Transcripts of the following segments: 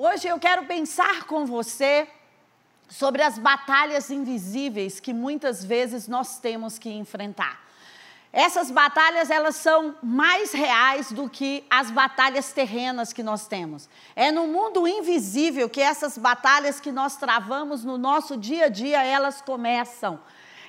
Hoje eu quero pensar com você sobre as batalhas invisíveis que muitas vezes nós temos que enfrentar. Essas batalhas elas são mais reais do que as batalhas terrenas que nós temos. É no mundo invisível que essas batalhas que nós travamos no nosso dia a dia, elas começam.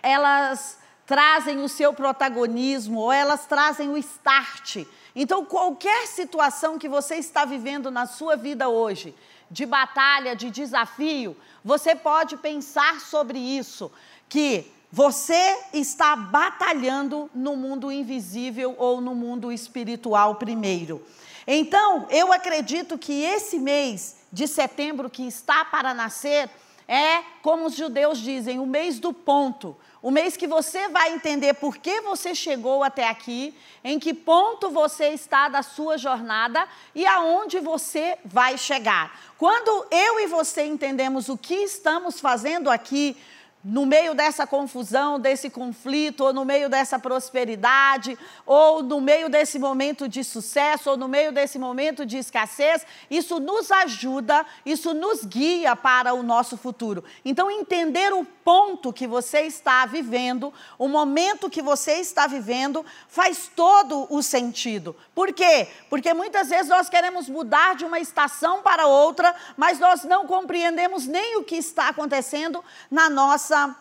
Elas trazem o seu protagonismo ou elas trazem o start. Então, qualquer situação que você está vivendo na sua vida hoje, de batalha, de desafio, você pode pensar sobre isso, que você está batalhando no mundo invisível ou no mundo espiritual primeiro. Então, eu acredito que esse mês de setembro que está para nascer é, como os judeus dizem, o mês do ponto. O mês que você vai entender por que você chegou até aqui, em que ponto você está da sua jornada e aonde você vai chegar. Quando eu e você entendemos o que estamos fazendo aqui, no meio dessa confusão, desse conflito, ou no meio dessa prosperidade, ou no meio desse momento de sucesso, ou no meio desse momento de escassez, isso nos ajuda, isso nos guia para o nosso futuro. Então, entender o ponto que você está vivendo, o momento que você está vivendo, faz todo o sentido. Por quê? Porque muitas vezes nós queremos mudar de uma estação para outra, mas nós não compreendemos nem o que está acontecendo na nossa nossa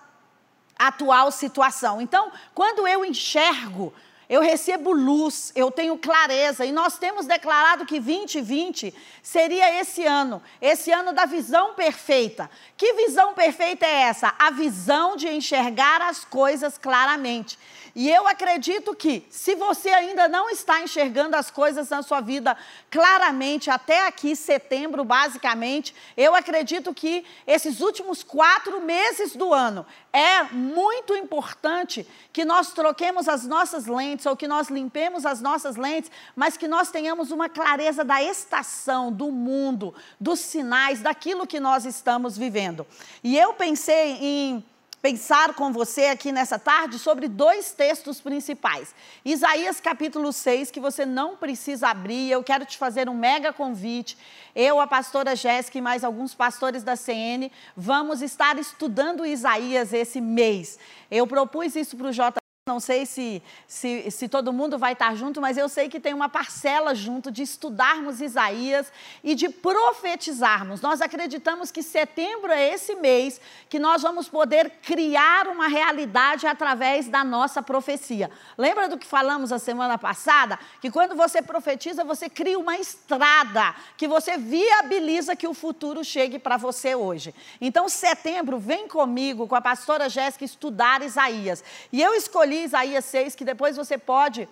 atual situação. Então, quando eu enxergo, eu recebo luz, eu tenho clareza, e nós temos declarado que 2020 seria esse ano, esse ano da visão perfeita. Que visão perfeita é essa? A visão de enxergar as coisas claramente. E eu acredito que, se você ainda não está enxergando as coisas na sua vida claramente, até aqui, setembro, basicamente, eu acredito que esses últimos quatro meses do ano é muito importante que nós troquemos as nossas lentes ou que nós limpemos as nossas lentes, mas que nós tenhamos uma clareza da estação, do mundo, dos sinais, daquilo que nós estamos vivendo. E eu pensei em pensar com você aqui nessa tarde sobre dois textos principais. Isaías capítulo 6, que você não precisa abrir, eu quero te fazer um mega convite. Eu, a pastora Jéssica e mais alguns pastores da CN, vamos estar estudando Isaías esse mês. Eu propus isso para o J não sei se, se, se, todo mundo vai estar junto, mas eu sei que tem uma parcela junto de estudarmos Isaías e de profetizarmos. Nós acreditamos que setembro é esse mês que nós vamos poder criar uma realidade através da nossa profecia. Lembra do que falamos a semana passada? Que quando você profetiza, você cria uma estrada, que você viabiliza que o futuro chegue para você hoje. Então, setembro, vem comigo, com a pastora Jéssica, estudar Isaías. E eu escolhi Isaías 6, que depois você pode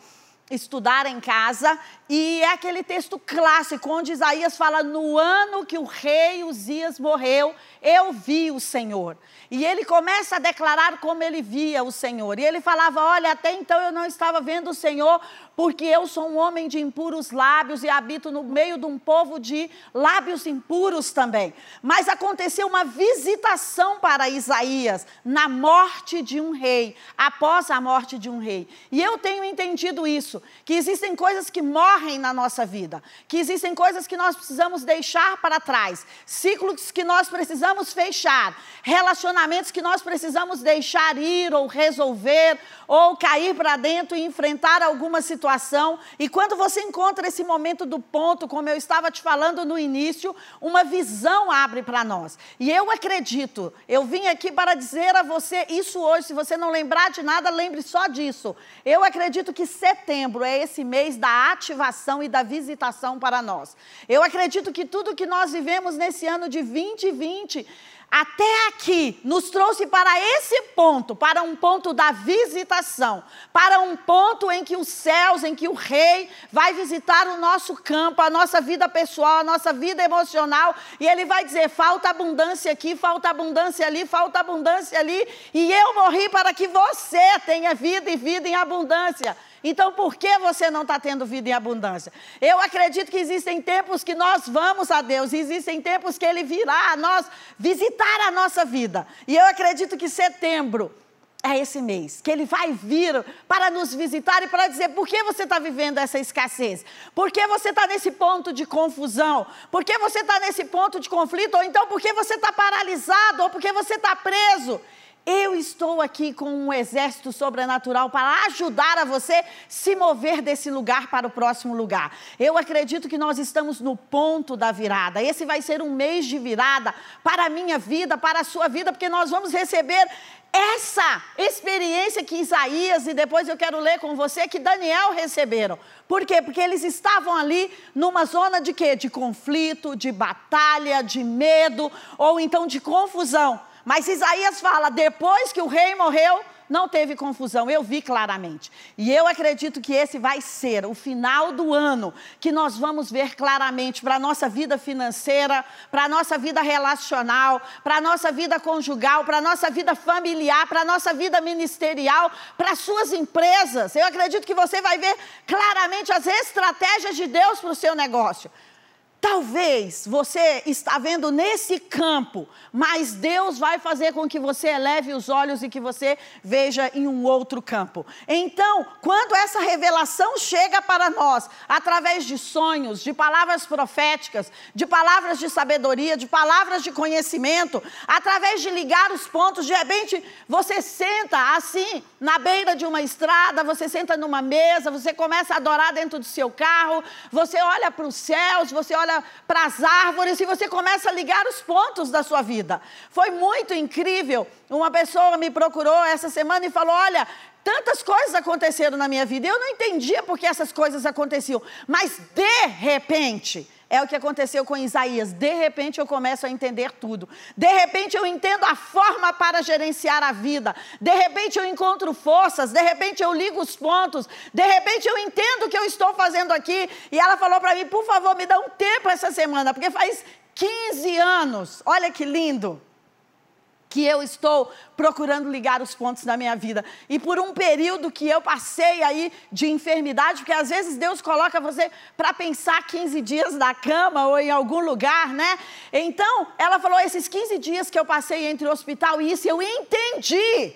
estudar em casa, e é aquele texto clássico onde Isaías fala: No ano que o rei Uzias morreu, eu vi o Senhor. E ele começa a declarar como ele via o Senhor. E ele falava: Olha, até então eu não estava vendo o Senhor, porque eu sou um homem de impuros lábios e habito no meio de um povo de lábios impuros também. Mas aconteceu uma visitação para Isaías na morte de um rei, após a morte de um rei. E eu tenho entendido isso, que existem coisas que morrem na nossa vida, que existem coisas que nós precisamos deixar para trás, ciclos que nós precisamos fechar, relacionamentos que nós precisamos deixar ir ou resolver ou cair para dentro e enfrentar alguma situação. E quando você encontra esse momento do ponto, como eu estava te falando no início, uma visão abre para nós. E eu acredito, eu vim aqui para dizer a você isso hoje. Se você não lembrar de nada, lembre só disso. Eu acredito que setembro é esse mês da ativação e da visitação para nós. Eu acredito que tudo que nós vivemos nesse ano de 2020 até aqui nos trouxe para esse ponto, para um ponto da visitação, para um ponto em que os céus, em que o rei vai visitar o nosso campo, a nossa vida pessoal, a nossa vida emocional, e ele vai dizer: falta abundância aqui, falta abundância ali, falta abundância ali, e eu morri para que você tenha vida e vida em abundância. Então, por que você não está tendo vida em abundância? Eu acredito que existem tempos que nós vamos a Deus, existem tempos que Ele virá a nós visitar a nossa vida. E eu acredito que setembro é esse mês, que Ele vai vir para nos visitar e para dizer por que você está vivendo essa escassez, por que você está nesse ponto de confusão, por que você está nesse ponto de conflito, ou então por que você está paralisado, ou porque você está preso. Eu estou aqui com um exército sobrenatural para ajudar a você se mover desse lugar para o próximo lugar. Eu acredito que nós estamos no ponto da virada. Esse vai ser um mês de virada para a minha vida, para a sua vida, porque nós vamos receber essa experiência que Isaías e depois eu quero ler com você que Daniel receberam. Por quê? Porque eles estavam ali numa zona de quê? De conflito, de batalha, de medo ou então de confusão. Mas Isaías fala: depois que o rei morreu, não teve confusão, eu vi claramente. E eu acredito que esse vai ser o final do ano que nós vamos ver claramente para a nossa vida financeira, para a nossa vida relacional, para a nossa vida conjugal, para a nossa vida familiar, para a nossa vida ministerial, para as suas empresas. Eu acredito que você vai ver claramente as estratégias de Deus para o seu negócio. Talvez você está vendo nesse campo, mas Deus vai fazer com que você eleve os olhos e que você veja em um outro campo. Então, quando essa revelação chega para nós, através de sonhos, de palavras proféticas, de palavras de sabedoria, de palavras de conhecimento, através de ligar os pontos, de repente você senta assim, na beira de uma estrada, você senta numa mesa, você começa a adorar dentro do seu carro, você olha para os céus, você olha para as árvores e você começa a ligar os pontos da sua vida. Foi muito incrível. Uma pessoa me procurou essa semana e falou: Olha, tantas coisas aconteceram na minha vida. Eu não entendia por que essas coisas aconteciam, mas de repente é o que aconteceu com Isaías. De repente eu começo a entender tudo. De repente eu entendo a forma para gerenciar a vida. De repente eu encontro forças. De repente eu ligo os pontos. De repente eu entendo o que eu estou fazendo aqui. E ela falou para mim: por favor, me dá um tempo essa semana, porque faz 15 anos. Olha que lindo que eu estou procurando ligar os pontos da minha vida. E por um período que eu passei aí de enfermidade, porque às vezes Deus coloca você para pensar 15 dias na cama ou em algum lugar, né? Então, ela falou: esses 15 dias que eu passei entre o hospital e isso, eu entendi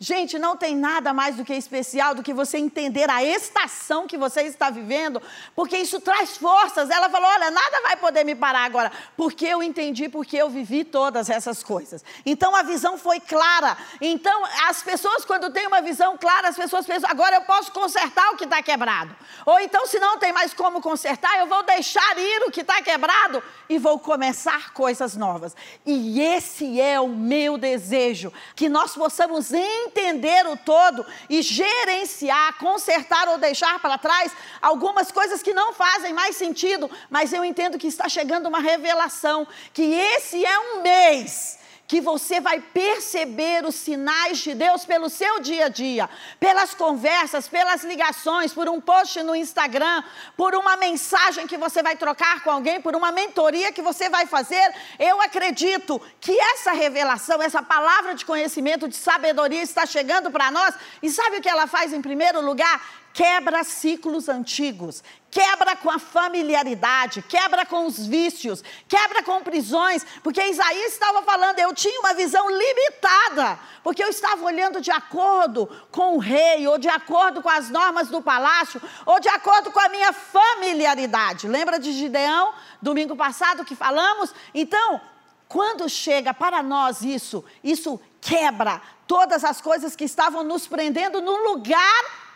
Gente, não tem nada mais do que especial do que você entender a estação que você está vivendo, porque isso traz forças. Ela falou: Olha, nada vai poder me parar agora, porque eu entendi, porque eu vivi todas essas coisas. Então a visão foi clara. Então, as pessoas, quando têm uma visão clara, as pessoas pensam: agora eu posso consertar o que está quebrado. Ou então, se não tem mais como consertar, eu vou deixar ir o que está quebrado e vou começar coisas novas. E esse é o meu desejo, que nós possamos entender entender o todo e gerenciar, consertar ou deixar para trás algumas coisas que não fazem mais sentido, mas eu entendo que está chegando uma revelação que esse é um mês que você vai perceber os sinais de Deus pelo seu dia a dia, pelas conversas, pelas ligações, por um post no Instagram, por uma mensagem que você vai trocar com alguém, por uma mentoria que você vai fazer. Eu acredito que essa revelação, essa palavra de conhecimento, de sabedoria está chegando para nós. E sabe o que ela faz em primeiro lugar? Quebra ciclos antigos, quebra com a familiaridade, quebra com os vícios, quebra com prisões, porque Isaías estava falando, eu tinha uma visão limitada, porque eu estava olhando de acordo com o rei, ou de acordo com as normas do palácio, ou de acordo com a minha familiaridade. Lembra de Gideão, domingo passado que falamos? Então, quando chega para nós isso, isso quebra todas as coisas que estavam nos prendendo no lugar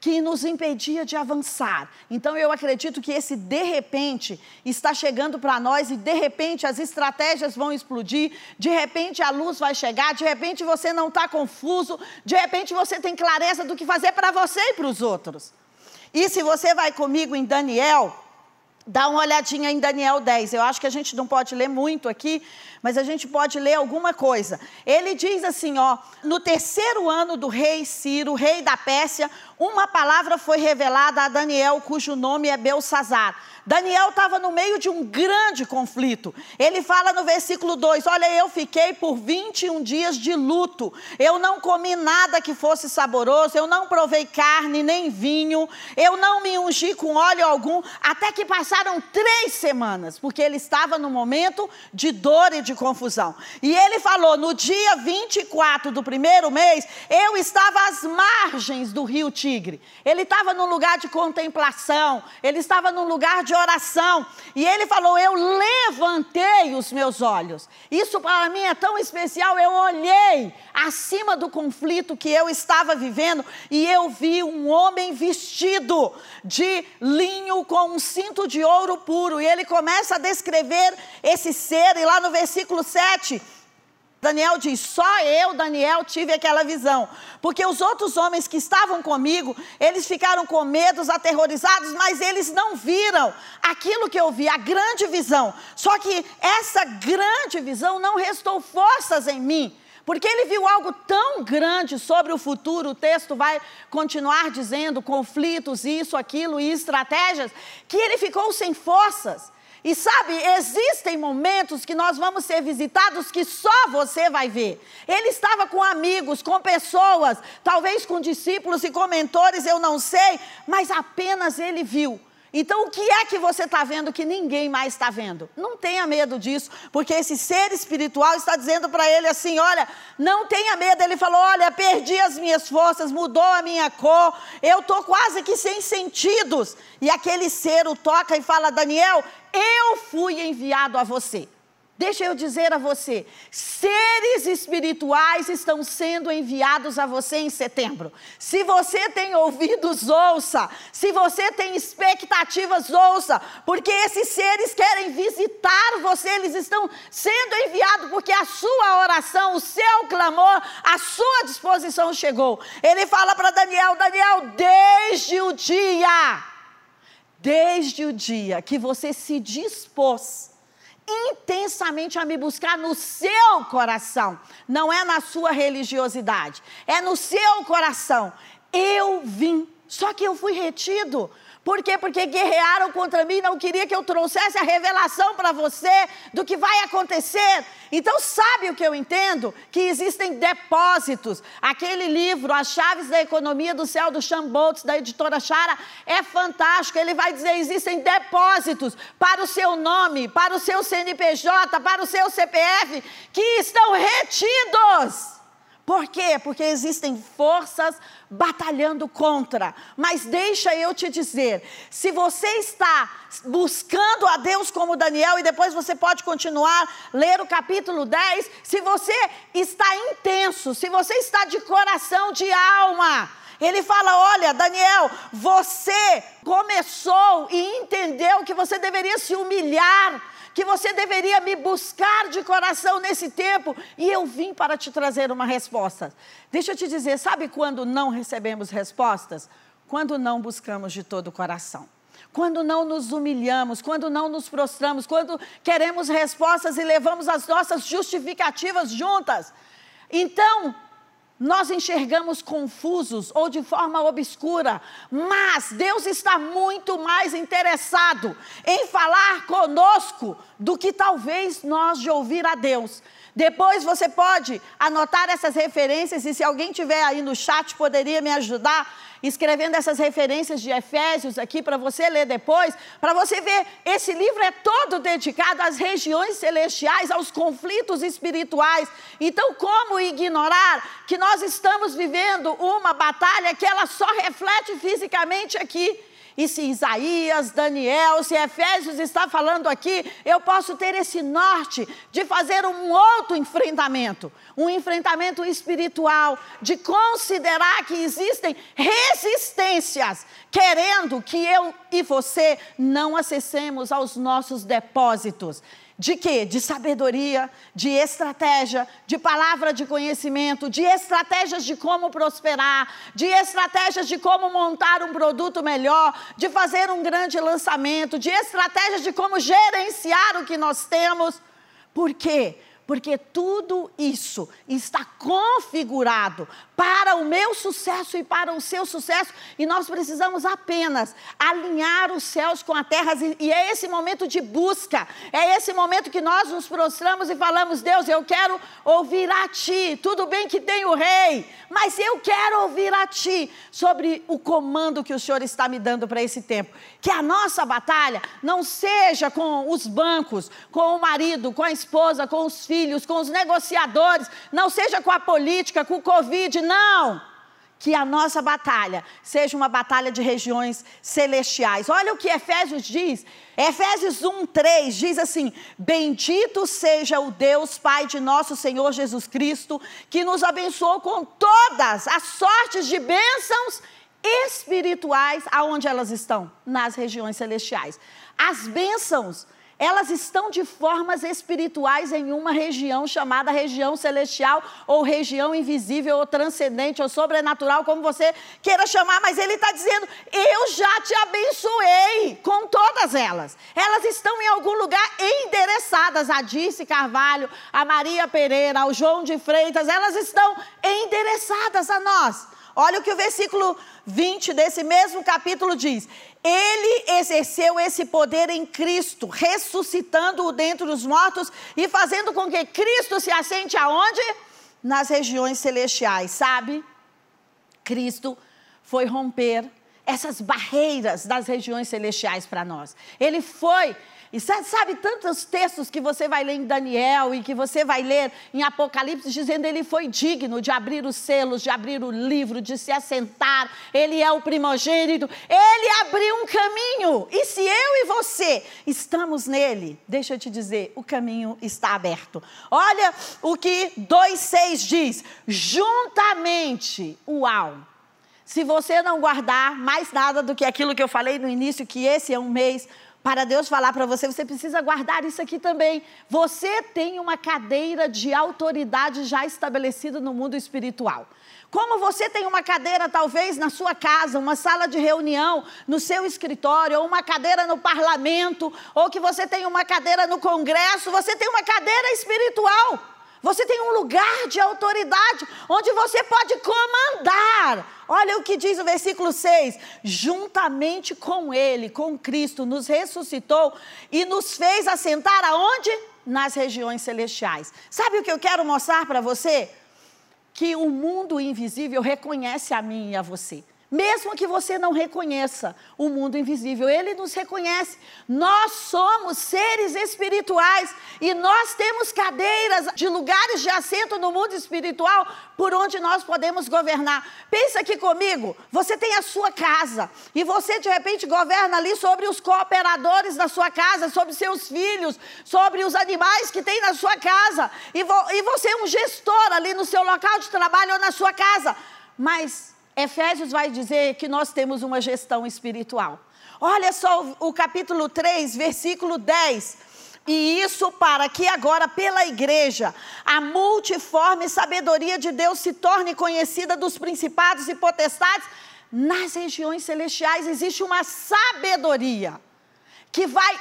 que nos impedia de avançar. Então eu acredito que esse de repente está chegando para nós e de repente as estratégias vão explodir, de repente a luz vai chegar, de repente você não está confuso, de repente você tem clareza do que fazer para você e para os outros. E se você vai comigo em Daniel, Dá uma olhadinha em Daniel 10. Eu acho que a gente não pode ler muito aqui, mas a gente pode ler alguma coisa. Ele diz assim, ó: "No terceiro ano do rei Ciro, rei da Pérsia, uma palavra foi revelada a Daniel, cujo nome é Belsazar. Daniel estava no meio de um grande conflito. Ele fala no versículo 2: Olha, eu fiquei por 21 dias de luto. Eu não comi nada que fosse saboroso, eu não provei carne nem vinho, eu não me ungi com óleo algum, até que passaram três semanas, porque ele estava no momento de dor e de confusão. E ele falou: no dia 24 do primeiro mês, eu estava às margens do rio Tigre. Ele estava num lugar de contemplação, ele estava num lugar de oração. E ele falou: Eu levantei os meus olhos. Isso para mim é tão especial. Eu olhei acima do conflito que eu estava vivendo e eu vi um homem vestido de linho com um cinto de ouro puro. E ele começa a descrever esse ser, e lá no versículo 7 Daniel diz: só eu, Daniel, tive aquela visão. Porque os outros homens que estavam comigo, eles ficaram com medos, aterrorizados, mas eles não viram aquilo que eu vi, a grande visão. Só que essa grande visão não restou forças em mim. Porque ele viu algo tão grande sobre o futuro, o texto vai continuar dizendo conflitos, isso, aquilo e estratégias, que ele ficou sem forças. E sabe, existem momentos que nós vamos ser visitados que só você vai ver. Ele estava com amigos, com pessoas, talvez com discípulos e com mentores, eu não sei, mas apenas ele viu. Então, o que é que você está vendo que ninguém mais está vendo? Não tenha medo disso, porque esse ser espiritual está dizendo para ele assim: olha, não tenha medo. Ele falou: olha, perdi as minhas forças, mudou a minha cor, eu estou quase que sem sentidos. E aquele ser o toca e fala: Daniel, eu fui enviado a você. Deixa eu dizer a você: seres espirituais estão sendo enviados a você em setembro. Se você tem ouvidos, ouça. Se você tem expectativas, ouça. Porque esses seres querem visitar você, eles estão sendo enviados porque a sua oração, o seu clamor, a sua disposição chegou. Ele fala para Daniel: Daniel, desde o dia, desde o dia que você se dispôs intensamente a me buscar no seu coração, não é na sua religiosidade, é no seu coração. Eu vim, só que eu fui retido. Por quê? Porque guerrearam contra mim, não queria que eu trouxesse a revelação para você do que vai acontecer. Então, sabe o que eu entendo? Que existem depósitos. Aquele livro, As Chaves da Economia do Céu, do Sean Boltz, da editora Chara, é fantástico. Ele vai dizer: existem depósitos para o seu nome, para o seu CNPJ, para o seu CPF, que estão retidos. Por quê? Porque existem forças batalhando contra. Mas deixa eu te dizer: se você está buscando a Deus como Daniel, e depois você pode continuar, ler o capítulo 10, se você está intenso, se você está de coração, de alma, ele fala: Olha, Daniel, você começou e entendeu que você deveria se humilhar que você deveria me buscar de coração nesse tempo e eu vim para te trazer uma resposta. Deixa eu te dizer, sabe quando não recebemos respostas? Quando não buscamos de todo o coração. Quando não nos humilhamos, quando não nos prostramos, quando queremos respostas e levamos as nossas justificativas juntas. Então, nós enxergamos confusos ou de forma obscura, mas Deus está muito mais interessado em falar conosco do que talvez nós de ouvir a Deus. Depois você pode anotar essas referências e se alguém tiver aí no chat poderia me ajudar escrevendo essas referências de Efésios aqui para você ler depois, para você ver, esse livro é todo dedicado às regiões celestiais, aos conflitos espirituais. Então, como ignorar que nós estamos vivendo uma batalha que ela só reflete fisicamente aqui? E se Isaías, Daniel, se Efésios está falando aqui, eu posso ter esse norte de fazer um outro enfrentamento, um enfrentamento espiritual, de considerar que existem resistências, querendo que eu e você não acessemos aos nossos depósitos de quê? De sabedoria, de estratégia, de palavra de conhecimento, de estratégias de como prosperar, de estratégias de como montar um produto melhor, de fazer um grande lançamento, de estratégias de como gerenciar o que nós temos. Por quê? Porque tudo isso está configurado para o meu sucesso e para o seu sucesso, e nós precisamos apenas alinhar os céus com a terra, e é esse momento de busca, é esse momento que nós nos prostramos e falamos: Deus, eu quero ouvir a Ti. Tudo bem que tem o Rei, mas eu quero ouvir a Ti sobre o comando que o Senhor está me dando para esse tempo. Que a nossa batalha não seja com os bancos, com o marido, com a esposa, com os filhos com os negociadores, não seja com a política, com o Covid, não. Que a nossa batalha seja uma batalha de regiões celestiais. Olha o que Efésios diz. Efésios 1, 3 diz assim: Bendito seja o Deus Pai de nosso Senhor Jesus Cristo, que nos abençoou com todas as sortes de bênçãos espirituais, aonde elas estão? Nas regiões celestiais. As bênçãos elas estão de formas espirituais em uma região chamada região celestial, ou região invisível, ou transcendente, ou sobrenatural, como você queira chamar, mas ele está dizendo: Eu já te abençoei com todas elas. Elas estão em algum lugar endereçadas a Dirce Carvalho, a Maria Pereira, ao João de Freitas, elas estão endereçadas a nós. Olha o que o versículo 20 desse mesmo capítulo diz: Ele exerceu esse poder em Cristo, ressuscitando-o dentre os mortos e fazendo com que Cristo se assente aonde? Nas regiões celestiais, sabe? Cristo foi romper essas barreiras das regiões celestiais para nós. Ele foi e sabe, tantos textos que você vai ler em Daniel e que você vai ler em Apocalipse, dizendo ele foi digno de abrir os selos, de abrir o livro, de se assentar, ele é o primogênito, ele abriu um caminho. E se eu e você estamos nele, deixa eu te dizer, o caminho está aberto. Olha o que 2,6 diz: juntamente, uau. Se você não guardar mais nada do que aquilo que eu falei no início, que esse é um mês para Deus falar para você, você precisa guardar isso aqui também. Você tem uma cadeira de autoridade já estabelecida no mundo espiritual. Como você tem uma cadeira, talvez, na sua casa, uma sala de reunião, no seu escritório, ou uma cadeira no parlamento, ou que você tem uma cadeira no congresso, você tem uma cadeira espiritual. Você tem um lugar de autoridade onde você pode comandar. Olha o que diz o versículo 6: juntamente com Ele, com Cristo, nos ressuscitou e nos fez assentar aonde? Nas regiões celestiais. Sabe o que eu quero mostrar para você? Que o mundo invisível reconhece a mim e a você. Mesmo que você não reconheça o mundo invisível, ele nos reconhece. Nós somos seres espirituais e nós temos cadeiras de lugares de assento no mundo espiritual por onde nós podemos governar. Pensa aqui comigo, você tem a sua casa e você de repente governa ali sobre os cooperadores da sua casa, sobre seus filhos, sobre os animais que tem na sua casa e, vo e você é um gestor ali no seu local de trabalho ou na sua casa. Mas Efésios vai dizer que nós temos uma gestão espiritual. Olha só o, o capítulo 3, versículo 10. E isso para que agora, pela igreja, a multiforme sabedoria de Deus se torne conhecida dos principados e potestades. Nas regiões celestiais existe uma sabedoria que vai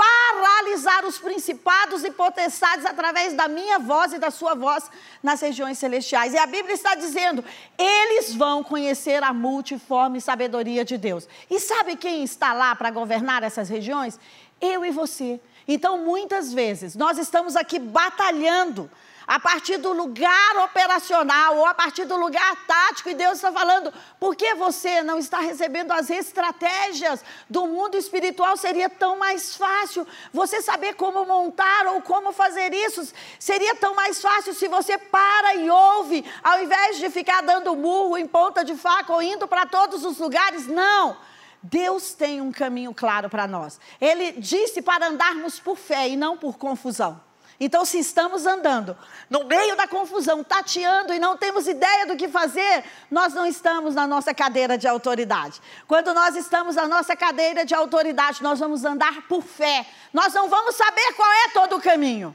paralisar os principados e potestades através da minha voz e da sua voz nas regiões celestiais. E a Bíblia está dizendo: eles vão conhecer a multiforme sabedoria de Deus. E sabe quem está lá para governar essas regiões? Eu e você. Então, muitas vezes, nós estamos aqui batalhando a partir do lugar operacional ou a partir do lugar tático, e Deus está falando, por que você não está recebendo as estratégias do mundo espiritual? Seria tão mais fácil você saber como montar ou como fazer isso. Seria tão mais fácil se você para e ouve, ao invés de ficar dando murro em ponta de faca ou indo para todos os lugares. Não. Deus tem um caminho claro para nós. Ele disse para andarmos por fé e não por confusão. Então, se estamos andando no meio da confusão, tateando e não temos ideia do que fazer, nós não estamos na nossa cadeira de autoridade. Quando nós estamos na nossa cadeira de autoridade, nós vamos andar por fé. Nós não vamos saber qual é todo o caminho.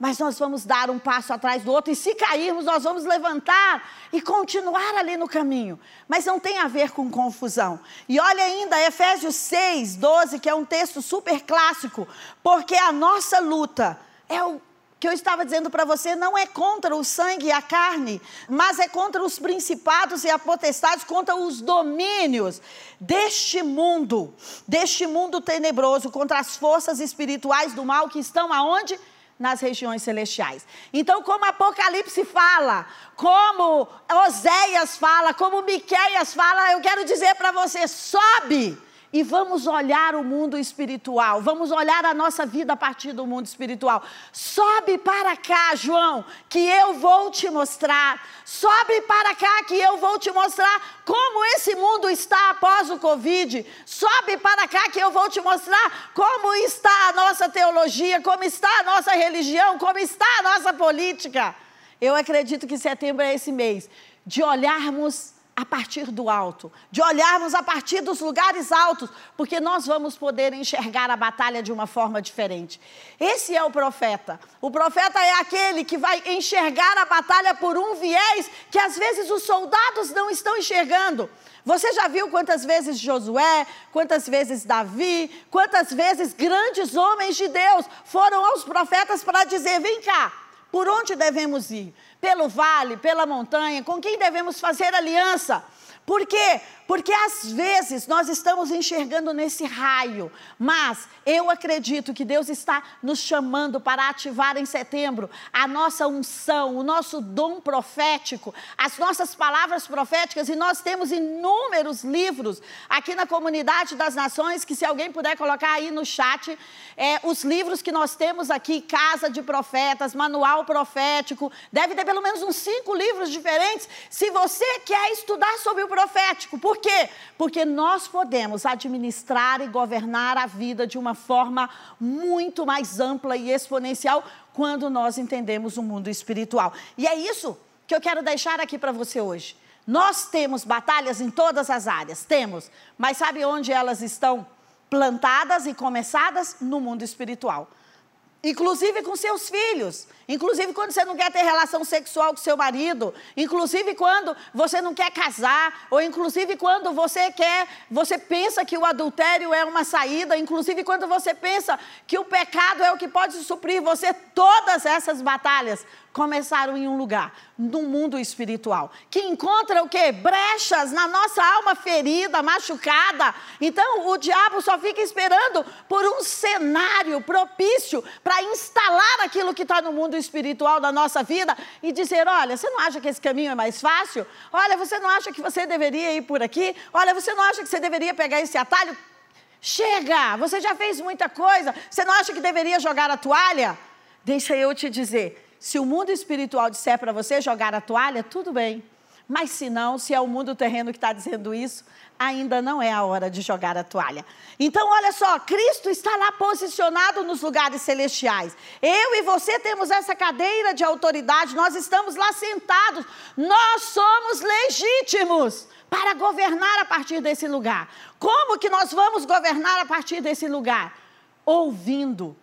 Mas nós vamos dar um passo atrás do outro, e se cairmos, nós vamos levantar e continuar ali no caminho. Mas não tem a ver com confusão. E olha ainda Efésios 6, 12, que é um texto super clássico, porque a nossa luta é o, que eu estava dizendo para você não é contra o sangue e a carne, mas é contra os principados e a potestades, contra os domínios deste mundo, deste mundo tenebroso, contra as forças espirituais do mal que estão aonde? Nas regiões celestiais. Então, como Apocalipse fala, como Oséias fala, como Miqueias fala, eu quero dizer para você: sobe e vamos olhar o mundo espiritual, vamos olhar a nossa vida a partir do mundo espiritual. Sobe para cá, João, que eu vou te mostrar. Sobe para cá, que eu vou te mostrar como esse mundo está após o Covid. Sobe para cá, que eu vou te mostrar como está a nossa teologia, como está a nossa religião, como está a nossa política. Eu acredito que setembro é esse mês de olharmos a partir do alto, de olharmos a partir dos lugares altos, porque nós vamos poder enxergar a batalha de uma forma diferente. Esse é o profeta. O profeta é aquele que vai enxergar a batalha por um viés que às vezes os soldados não estão enxergando. Você já viu quantas vezes Josué, quantas vezes Davi, quantas vezes grandes homens de Deus foram aos profetas para dizer: vem cá, por onde devemos ir? Pelo vale, pela montanha, com quem devemos fazer aliança. Por quê? Porque às vezes nós estamos enxergando nesse raio, mas eu acredito que Deus está nos chamando para ativar em setembro a nossa unção, o nosso dom profético, as nossas palavras proféticas, e nós temos inúmeros livros aqui na comunidade das nações, que se alguém puder colocar aí no chat, é, os livros que nós temos aqui, Casa de Profetas, Manual Profético, deve ter pelo menos uns cinco livros diferentes, se você quer estudar sobre o profético, por quê? Porque nós podemos administrar e governar a vida de uma forma muito mais ampla e exponencial quando nós entendemos o mundo espiritual. E é isso que eu quero deixar aqui para você hoje. Nós temos batalhas em todas as áreas, temos, mas sabe onde elas estão plantadas e começadas? No mundo espiritual inclusive com seus filhos, inclusive quando você não quer ter relação sexual com seu marido, inclusive quando você não quer casar, ou inclusive quando você quer, você pensa que o adultério é uma saída, inclusive quando você pensa que o pecado é o que pode suprir você, todas essas batalhas começaram em um lugar, no mundo espiritual, que encontra o quê? Brechas na nossa alma ferida, machucada. Então, o diabo só fica esperando por um cenário propício para instalar aquilo que está no mundo espiritual da nossa vida e dizer: olha, você não acha que esse caminho é mais fácil? Olha, você não acha que você deveria ir por aqui? Olha, você não acha que você deveria pegar esse atalho? Chega, você já fez muita coisa. Você não acha que deveria jogar a toalha? Deixa eu te dizer, se o mundo espiritual disser para você jogar a toalha, tudo bem. Mas se não, se é o mundo terreno que está dizendo isso, ainda não é a hora de jogar a toalha. Então, olha só, Cristo está lá posicionado nos lugares celestiais. Eu e você temos essa cadeira de autoridade, nós estamos lá sentados, nós somos legítimos para governar a partir desse lugar. Como que nós vamos governar a partir desse lugar? Ouvindo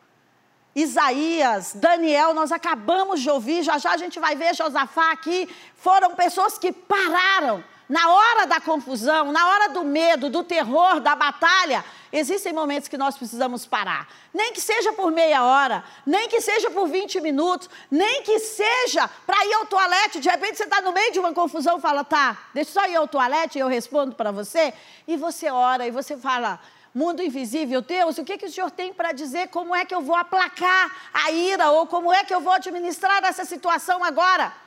Isaías, Daniel, nós acabamos de ouvir, já já a gente vai ver Josafá aqui, foram pessoas que pararam na hora da confusão, na hora do medo, do terror, da batalha. Existem momentos que nós precisamos parar, nem que seja por meia hora, nem que seja por 20 minutos, nem que seja para ir ao toalete. De repente você está no meio de uma confusão, fala, tá, deixa só ir ao toalete e eu respondo para você. E você ora e você fala, mundo invisível, Deus, o que, que o Senhor tem para dizer? Como é que eu vou aplacar a ira? Ou como é que eu vou administrar essa situação agora?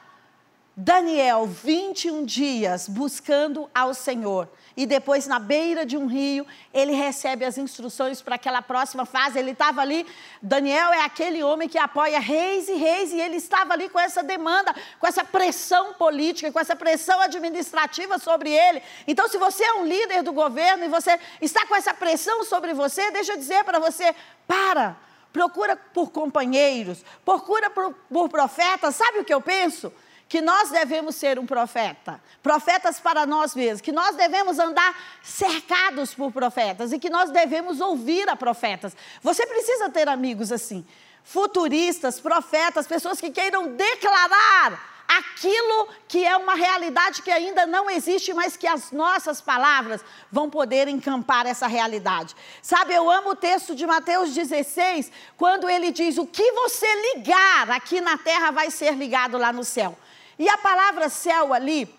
Daniel, 21 dias buscando ao Senhor. E depois, na beira de um rio, ele recebe as instruções para aquela próxima fase. Ele estava ali. Daniel é aquele homem que apoia reis e reis, e ele estava ali com essa demanda, com essa pressão política, com essa pressão administrativa sobre ele. Então, se você é um líder do governo e você está com essa pressão sobre você, deixa eu dizer para você: para. Procura por companheiros, procura por, por profetas. Sabe o que eu penso? Que nós devemos ser um profeta, profetas para nós mesmos, que nós devemos andar cercados por profetas e que nós devemos ouvir a profetas. Você precisa ter amigos assim, futuristas, profetas, pessoas que queiram declarar aquilo que é uma realidade que ainda não existe, mas que as nossas palavras vão poder encampar essa realidade. Sabe, eu amo o texto de Mateus 16, quando ele diz: O que você ligar aqui na terra vai ser ligado lá no céu. E a palavra céu ali,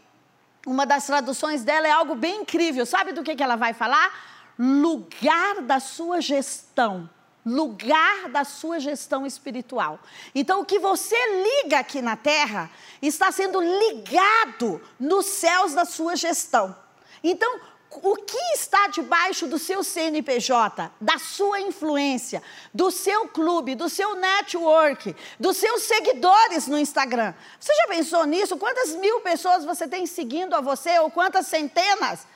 uma das traduções dela é algo bem incrível. Sabe do que, que ela vai falar? Lugar da sua gestão lugar da sua gestão espiritual. Então, o que você liga aqui na terra está sendo ligado nos céus da sua gestão. Então, o que está debaixo do seu CNPJ, da sua influência, do seu clube, do seu network, dos seus seguidores no Instagram? Você já pensou nisso? Quantas mil pessoas você tem seguindo a você ou quantas centenas?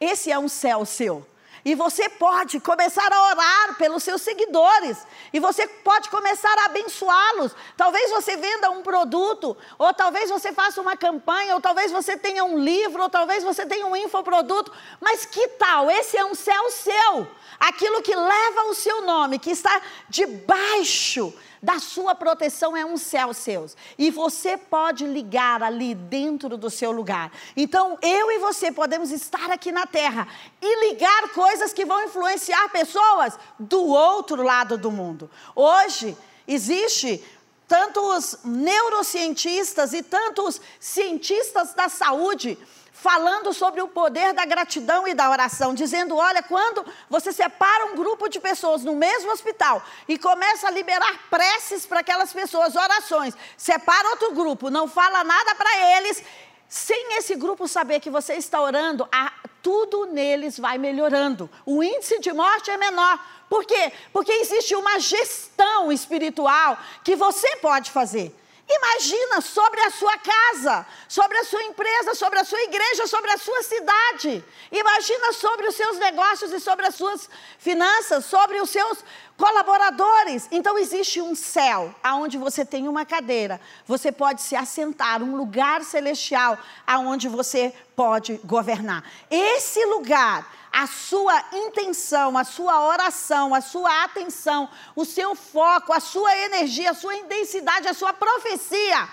Esse é um céu seu. E você pode começar a orar pelos seus seguidores. E você pode começar a abençoá-los. Talvez você venda um produto, ou talvez você faça uma campanha, ou talvez você tenha um livro, ou talvez você tenha um infoproduto. Mas que tal? Esse é um céu seu. Aquilo que leva o seu nome, que está debaixo da sua proteção é um céu seus. E você pode ligar ali dentro do seu lugar. Então, eu e você podemos estar aqui na terra e ligar coisas que vão influenciar pessoas do outro lado do mundo. Hoje, existe tantos neurocientistas e tantos cientistas da saúde falando sobre o poder da gratidão e da oração, dizendo: olha, quando você separa um grupo de pessoas no mesmo hospital e começa a liberar preces para aquelas pessoas, orações, separa outro grupo, não fala nada para eles, sem esse grupo saber que você está orando, a, tudo neles vai melhorando. O índice de morte é menor. Por quê? Porque existe uma gestão espiritual que você pode fazer. Imagina sobre a sua casa, sobre a sua empresa, sobre a sua igreja, sobre a sua cidade. Imagina sobre os seus negócios e sobre as suas finanças, sobre os seus colaboradores. Então existe um céu aonde você tem uma cadeira, você pode se assentar, um lugar celestial aonde você pode governar. Esse lugar a sua intenção, a sua oração, a sua atenção, o seu foco, a sua energia, a sua intensidade, a sua profecia,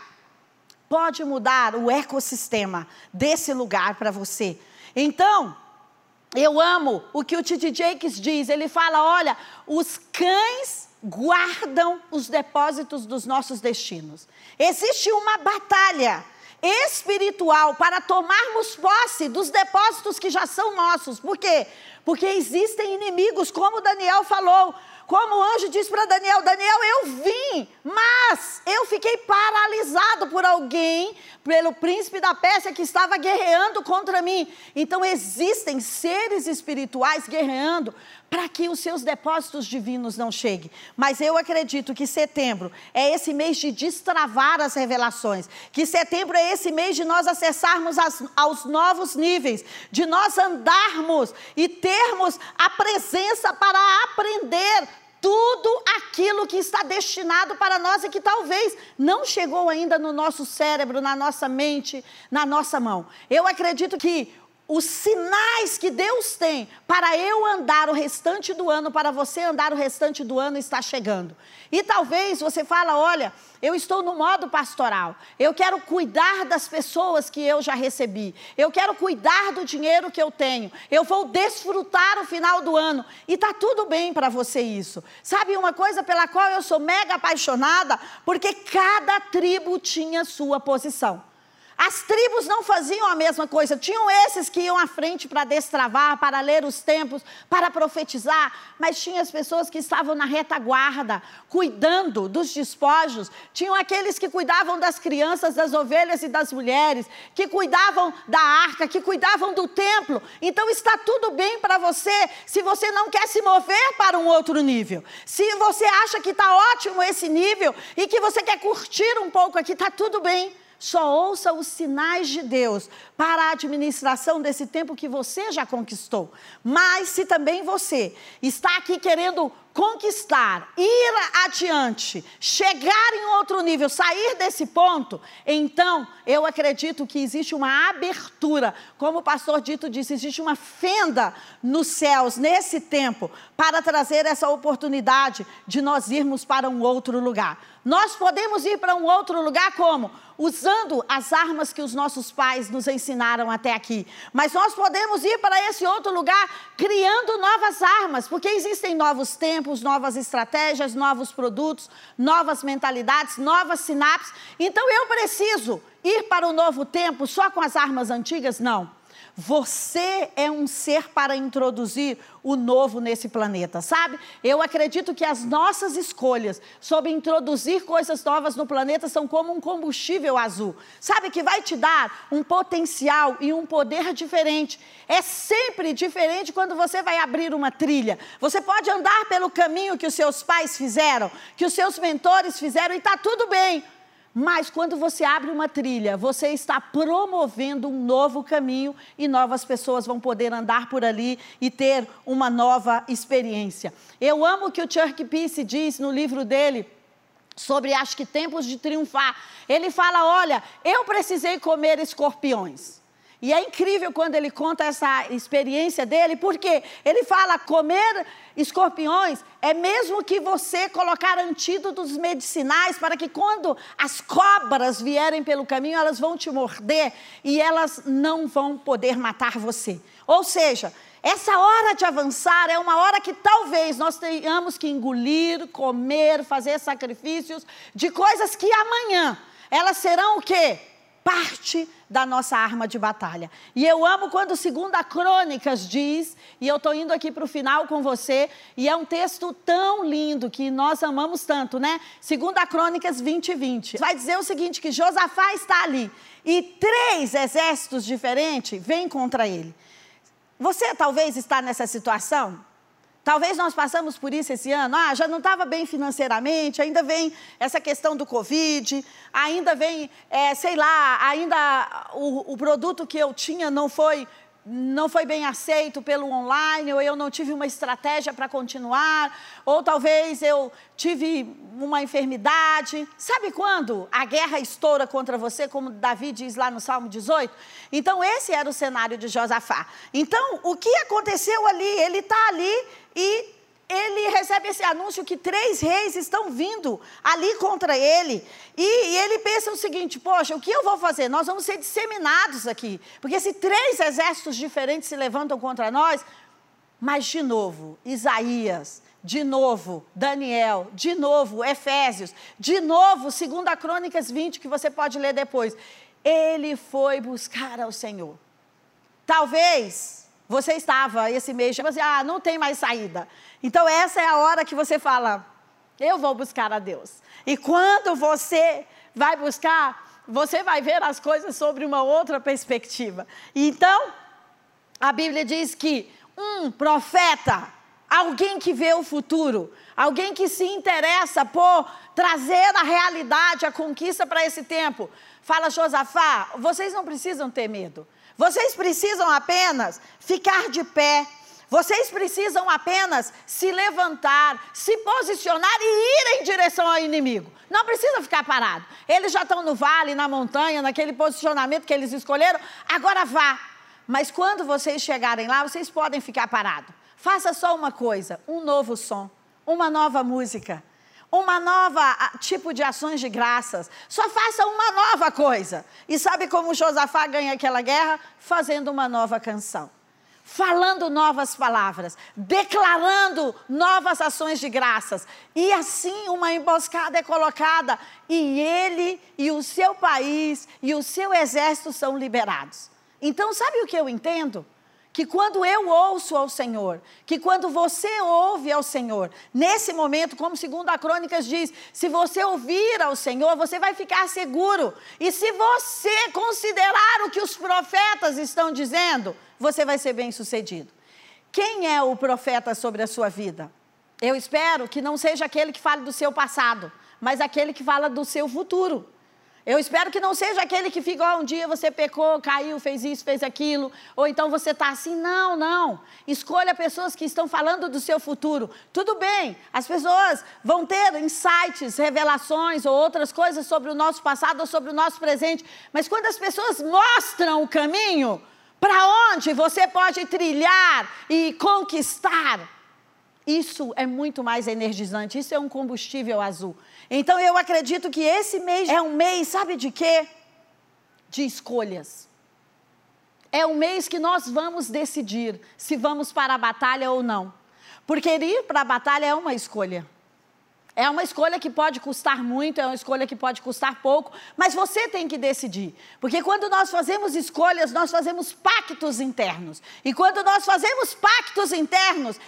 pode mudar o ecossistema desse lugar para você. Então, eu amo o que o Titi Jakes diz. Ele fala: olha, os cães guardam os depósitos dos nossos destinos. Existe uma batalha espiritual para tomarmos posse dos depósitos que já são nossos. Por quê? Porque existem inimigos, como Daniel falou. Como o anjo disse para Daniel: Daniel, eu vim, mas eu fiquei paralisado por alguém, pelo príncipe da Pérsia que estava guerreando contra mim. Então existem seres espirituais guerreando para que os seus depósitos divinos não cheguem. Mas eu acredito que setembro é esse mês de destravar as revelações, que setembro é esse mês de nós acessarmos as, aos novos níveis, de nós andarmos e termos a presença para aprender tudo aquilo que está destinado para nós e que talvez não chegou ainda no nosso cérebro, na nossa mente, na nossa mão. Eu acredito que os sinais que Deus tem para eu andar o restante do ano, para você andar o restante do ano, está chegando. E talvez você fala, olha, eu estou no modo pastoral, eu quero cuidar das pessoas que eu já recebi, eu quero cuidar do dinheiro que eu tenho, eu vou desfrutar o final do ano. E está tudo bem para você isso. Sabe uma coisa pela qual eu sou mega apaixonada? Porque cada tribo tinha sua posição. As tribos não faziam a mesma coisa. Tinham esses que iam à frente para destravar, para ler os tempos, para profetizar, mas tinha as pessoas que estavam na retaguarda, cuidando dos despojos. Tinham aqueles que cuidavam das crianças, das ovelhas e das mulheres, que cuidavam da arca, que cuidavam do templo. Então está tudo bem para você se você não quer se mover para um outro nível. Se você acha que está ótimo esse nível e que você quer curtir um pouco aqui, está tudo bem só ouça os sinais de Deus para a administração desse tempo que você já conquistou. Mas se também você está aqui querendo conquistar, ir adiante, chegar em outro nível, sair desse ponto, então eu acredito que existe uma abertura, como o pastor Dito disse, existe uma fenda nos céus nesse tempo para trazer essa oportunidade de nós irmos para um outro lugar. Nós podemos ir para um outro lugar como? Usando as armas que os nossos pais nos ensinaram até aqui. Mas nós podemos ir para esse outro lugar criando novas armas, porque existem novos tempos, novas estratégias, novos produtos, novas mentalidades, novas sinapses. Então eu preciso ir para o novo tempo só com as armas antigas? Não. Você é um ser para introduzir o novo nesse planeta, sabe? Eu acredito que as nossas escolhas sobre introduzir coisas novas no planeta são como um combustível azul. Sabe que vai te dar um potencial e um poder diferente. É sempre diferente quando você vai abrir uma trilha. Você pode andar pelo caminho que os seus pais fizeram, que os seus mentores fizeram e está tudo bem. Mas quando você abre uma trilha, você está promovendo um novo caminho e novas pessoas vão poder andar por ali e ter uma nova experiência. Eu amo o que o Chuck Peace diz no livro dele sobre acho que tempos de triunfar. Ele fala: "Olha, eu precisei comer escorpiões. E é incrível quando ele conta essa experiência dele, porque ele fala: comer escorpiões é mesmo que você colocar antídotos medicinais para que quando as cobras vierem pelo caminho, elas vão te morder e elas não vão poder matar você. Ou seja, essa hora de avançar é uma hora que talvez nós tenhamos que engolir, comer, fazer sacrifícios de coisas que amanhã elas serão o quê? Parte da nossa arma de batalha. E eu amo quando Segunda Crônicas diz, e eu estou indo aqui para o final com você, e é um texto tão lindo que nós amamos tanto, né? Segunda Crônicas 20 20. Vai dizer o seguinte, que Josafá está ali, e três exércitos diferentes vêm contra ele. Você talvez está nessa situação? Talvez nós passamos por isso esse ano. Ah, já não estava bem financeiramente, ainda vem essa questão do Covid, ainda vem, é, sei lá, ainda o, o produto que eu tinha não foi não foi bem aceito pelo online, ou eu não tive uma estratégia para continuar, ou talvez eu tive uma enfermidade. Sabe quando a guerra estoura contra você, como Davi diz lá no Salmo 18? Então, esse era o cenário de Josafá. Então, o que aconteceu ali? Ele está ali e ele recebe esse anúncio que três reis estão vindo ali contra ele. E, e, ele pensa o seguinte: poxa, o que eu vou fazer? Nós vamos ser disseminados aqui. Porque se três exércitos diferentes se levantam contra nós, mas de novo, Isaías, de novo, Daniel, de novo, Efésios, de novo, 2 Crônicas 20, que você pode ler depois. Ele foi buscar ao Senhor. Talvez você estava esse mês, tipo assim, ah, não tem mais saída. Então essa é a hora que você fala, eu vou buscar a Deus. E quando você vai buscar, você vai ver as coisas sobre uma outra perspectiva. Então, a Bíblia diz que um profeta, alguém que vê o futuro, alguém que se interessa por trazer a realidade, a conquista para esse tempo, fala Josafá, vocês não precisam ter medo. Vocês precisam apenas ficar de pé. Vocês precisam apenas se levantar, se posicionar e ir em direção ao inimigo. Não precisa ficar parado. Eles já estão no vale, na montanha, naquele posicionamento que eles escolheram. Agora vá. Mas quando vocês chegarem lá, vocês podem ficar parados. Faça só uma coisa: um novo som, uma nova música uma nova ah, tipo de ações de graças. Só faça uma nova coisa. E sabe como Josafá ganha aquela guerra? Fazendo uma nova canção. Falando novas palavras, declarando novas ações de graças. E assim uma emboscada é colocada, e ele e o seu país e o seu exército são liberados. Então, sabe o que eu entendo? Que quando eu ouço ao Senhor, que quando você ouve ao Senhor, nesse momento, como segundo a Crônicas diz, se você ouvir ao Senhor, você vai ficar seguro. E se você considerar o que os profetas estão dizendo, você vai ser bem-sucedido. Quem é o profeta sobre a sua vida? Eu espero que não seja aquele que fale do seu passado, mas aquele que fala do seu futuro. Eu espero que não seja aquele que fica, oh, um dia você pecou, caiu, fez isso, fez aquilo, ou então você está assim. Não, não. Escolha pessoas que estão falando do seu futuro. Tudo bem, as pessoas vão ter insights, revelações ou outras coisas sobre o nosso passado ou sobre o nosso presente, mas quando as pessoas mostram o caminho para onde você pode trilhar e conquistar, isso é muito mais energizante, isso é um combustível azul. Então eu acredito que esse mês é um mês, sabe de quê? De escolhas. É um mês que nós vamos decidir se vamos para a batalha ou não. Porque ir para a batalha é uma escolha. É uma escolha que pode custar muito, é uma escolha que pode custar pouco, mas você tem que decidir. Porque quando nós fazemos escolhas, nós fazemos pactos internos. E quando nós fazemos pactos internos,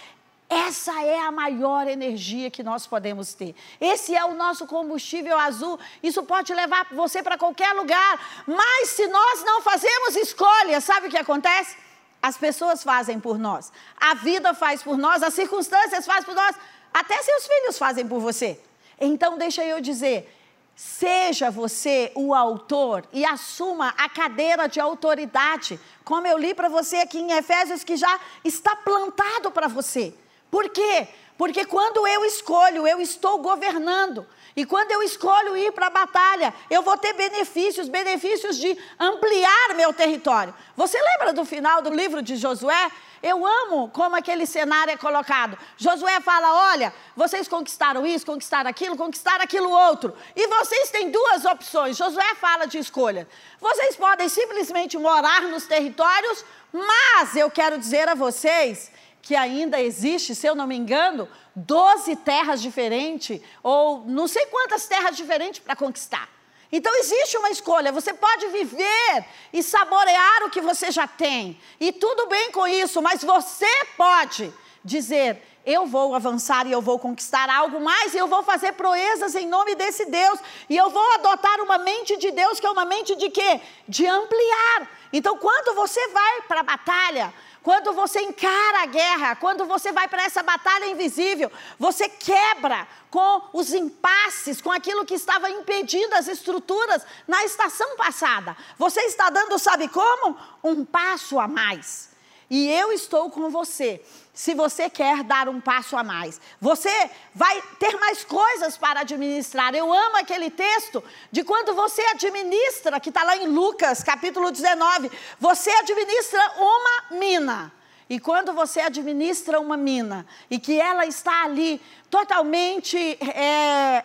essa é a maior energia que nós podemos ter. Esse é o nosso combustível azul. Isso pode levar você para qualquer lugar. Mas se nós não fazemos escolhas, sabe o que acontece? As pessoas fazem por nós. A vida faz por nós, as circunstâncias fazem por nós. Até seus filhos fazem por você. Então, deixa eu dizer. Seja você o autor e assuma a cadeira de autoridade, como eu li para você aqui em Efésios, que já está plantado para você. Por quê? Porque quando eu escolho, eu estou governando. E quando eu escolho ir para a batalha, eu vou ter benefícios, benefícios de ampliar meu território. Você lembra do final do livro de Josué? Eu amo como aquele cenário é colocado. Josué fala: olha, vocês conquistaram isso, conquistaram aquilo, conquistaram aquilo outro. E vocês têm duas opções. Josué fala de escolha. Vocês podem simplesmente morar nos territórios, mas eu quero dizer a vocês que ainda existe, se eu não me engano, 12 terras diferentes, ou não sei quantas terras diferentes para conquistar. Então existe uma escolha, você pode viver e saborear o que você já tem, e tudo bem com isso, mas você pode dizer: eu vou avançar e eu vou conquistar algo mais, e eu vou fazer proezas em nome desse Deus, e eu vou adotar uma mente de Deus, que é uma mente de quê? De ampliar. Então, quando você vai para a batalha, quando você encara a guerra, quando você vai para essa batalha invisível, você quebra com os impasses, com aquilo que estava impedindo as estruturas na estação passada. Você está dando, sabe como? Um passo a mais. E eu estou com você se você quer dar um passo a mais. Você vai ter mais coisas para administrar. Eu amo aquele texto de quando você administra, que está lá em Lucas, capítulo 19. Você administra uma mina. E quando você administra uma mina e que ela está ali totalmente é,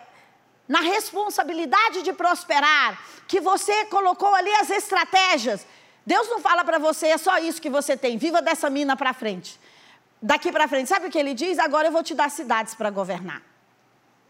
na responsabilidade de prosperar, que você colocou ali as estratégias, Deus não fala para você, é só isso que você tem, viva dessa mina para frente daqui para frente, sabe o que ele diz? Agora eu vou te dar cidades para governar.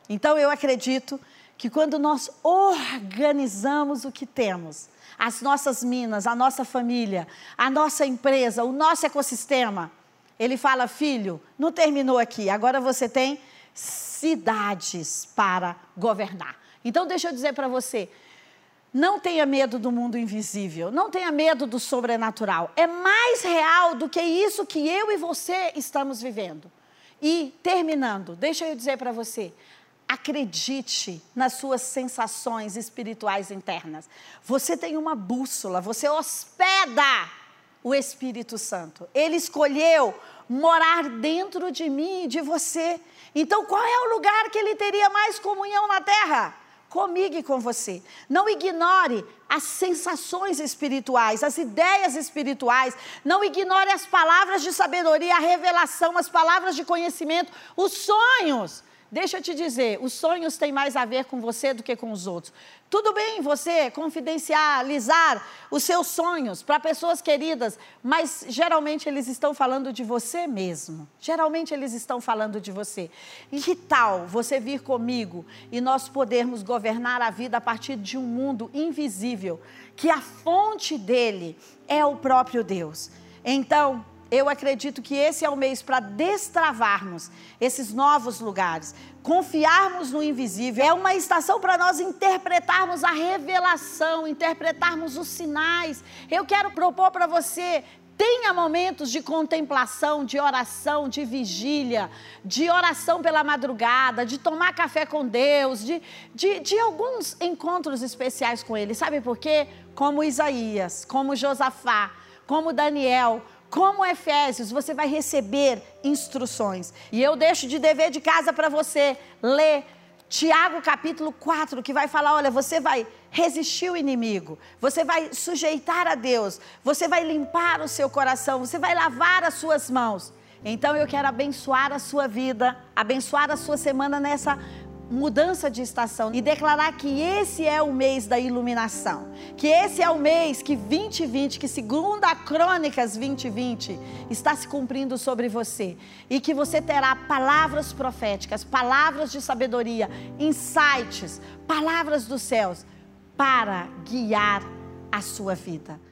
Então eu acredito que quando nós organizamos o que temos, as nossas minas, a nossa família, a nossa empresa, o nosso ecossistema, ele fala: filho, não terminou aqui, agora você tem cidades para governar. Então deixa eu dizer para você, não tenha medo do mundo invisível, não tenha medo do sobrenatural. É mais real do que isso que eu e você estamos vivendo. E terminando, deixa eu dizer para você, acredite nas suas sensações espirituais internas. Você tem uma bússola, você hospeda o Espírito Santo. Ele escolheu morar dentro de mim e de você. Então, qual é o lugar que ele teria mais comunhão na terra? Comigo e com você. Não ignore as sensações espirituais, as ideias espirituais. Não ignore as palavras de sabedoria, a revelação, as palavras de conhecimento, os sonhos. Deixa eu te dizer, os sonhos têm mais a ver com você do que com os outros. Tudo bem você confidencializar os seus sonhos para pessoas queridas, mas geralmente eles estão falando de você mesmo. Geralmente eles estão falando de você. E que tal você vir comigo e nós podermos governar a vida a partir de um mundo invisível, que a fonte dele é o próprio Deus? Então, eu acredito que esse é o mês para destravarmos esses novos lugares, confiarmos no invisível. É uma estação para nós interpretarmos a revelação, interpretarmos os sinais. Eu quero propor para você Tenha momentos de contemplação, de oração, de vigília, de oração pela madrugada, de tomar café com Deus, de, de, de, alguns encontros especiais com Ele. Sabe por quê? Como Isaías, como Josafá, como Daniel, como Efésios, você vai receber instruções. E eu deixo de dever de casa para você ler Tiago capítulo 4, que vai falar: olha, você vai resistir o inimigo, você vai sujeitar a Deus, você vai limpar o seu coração, você vai lavar as suas mãos. Então eu quero abençoar a sua vida, abençoar a sua semana nessa mudança de estação e declarar que esse é o mês da iluminação, que esse é o mês que 2020, que segundo a Crônicas 2020, está se cumprindo sobre você e que você terá palavras proféticas, palavras de sabedoria, insights, palavras dos céus para guiar a sua vida.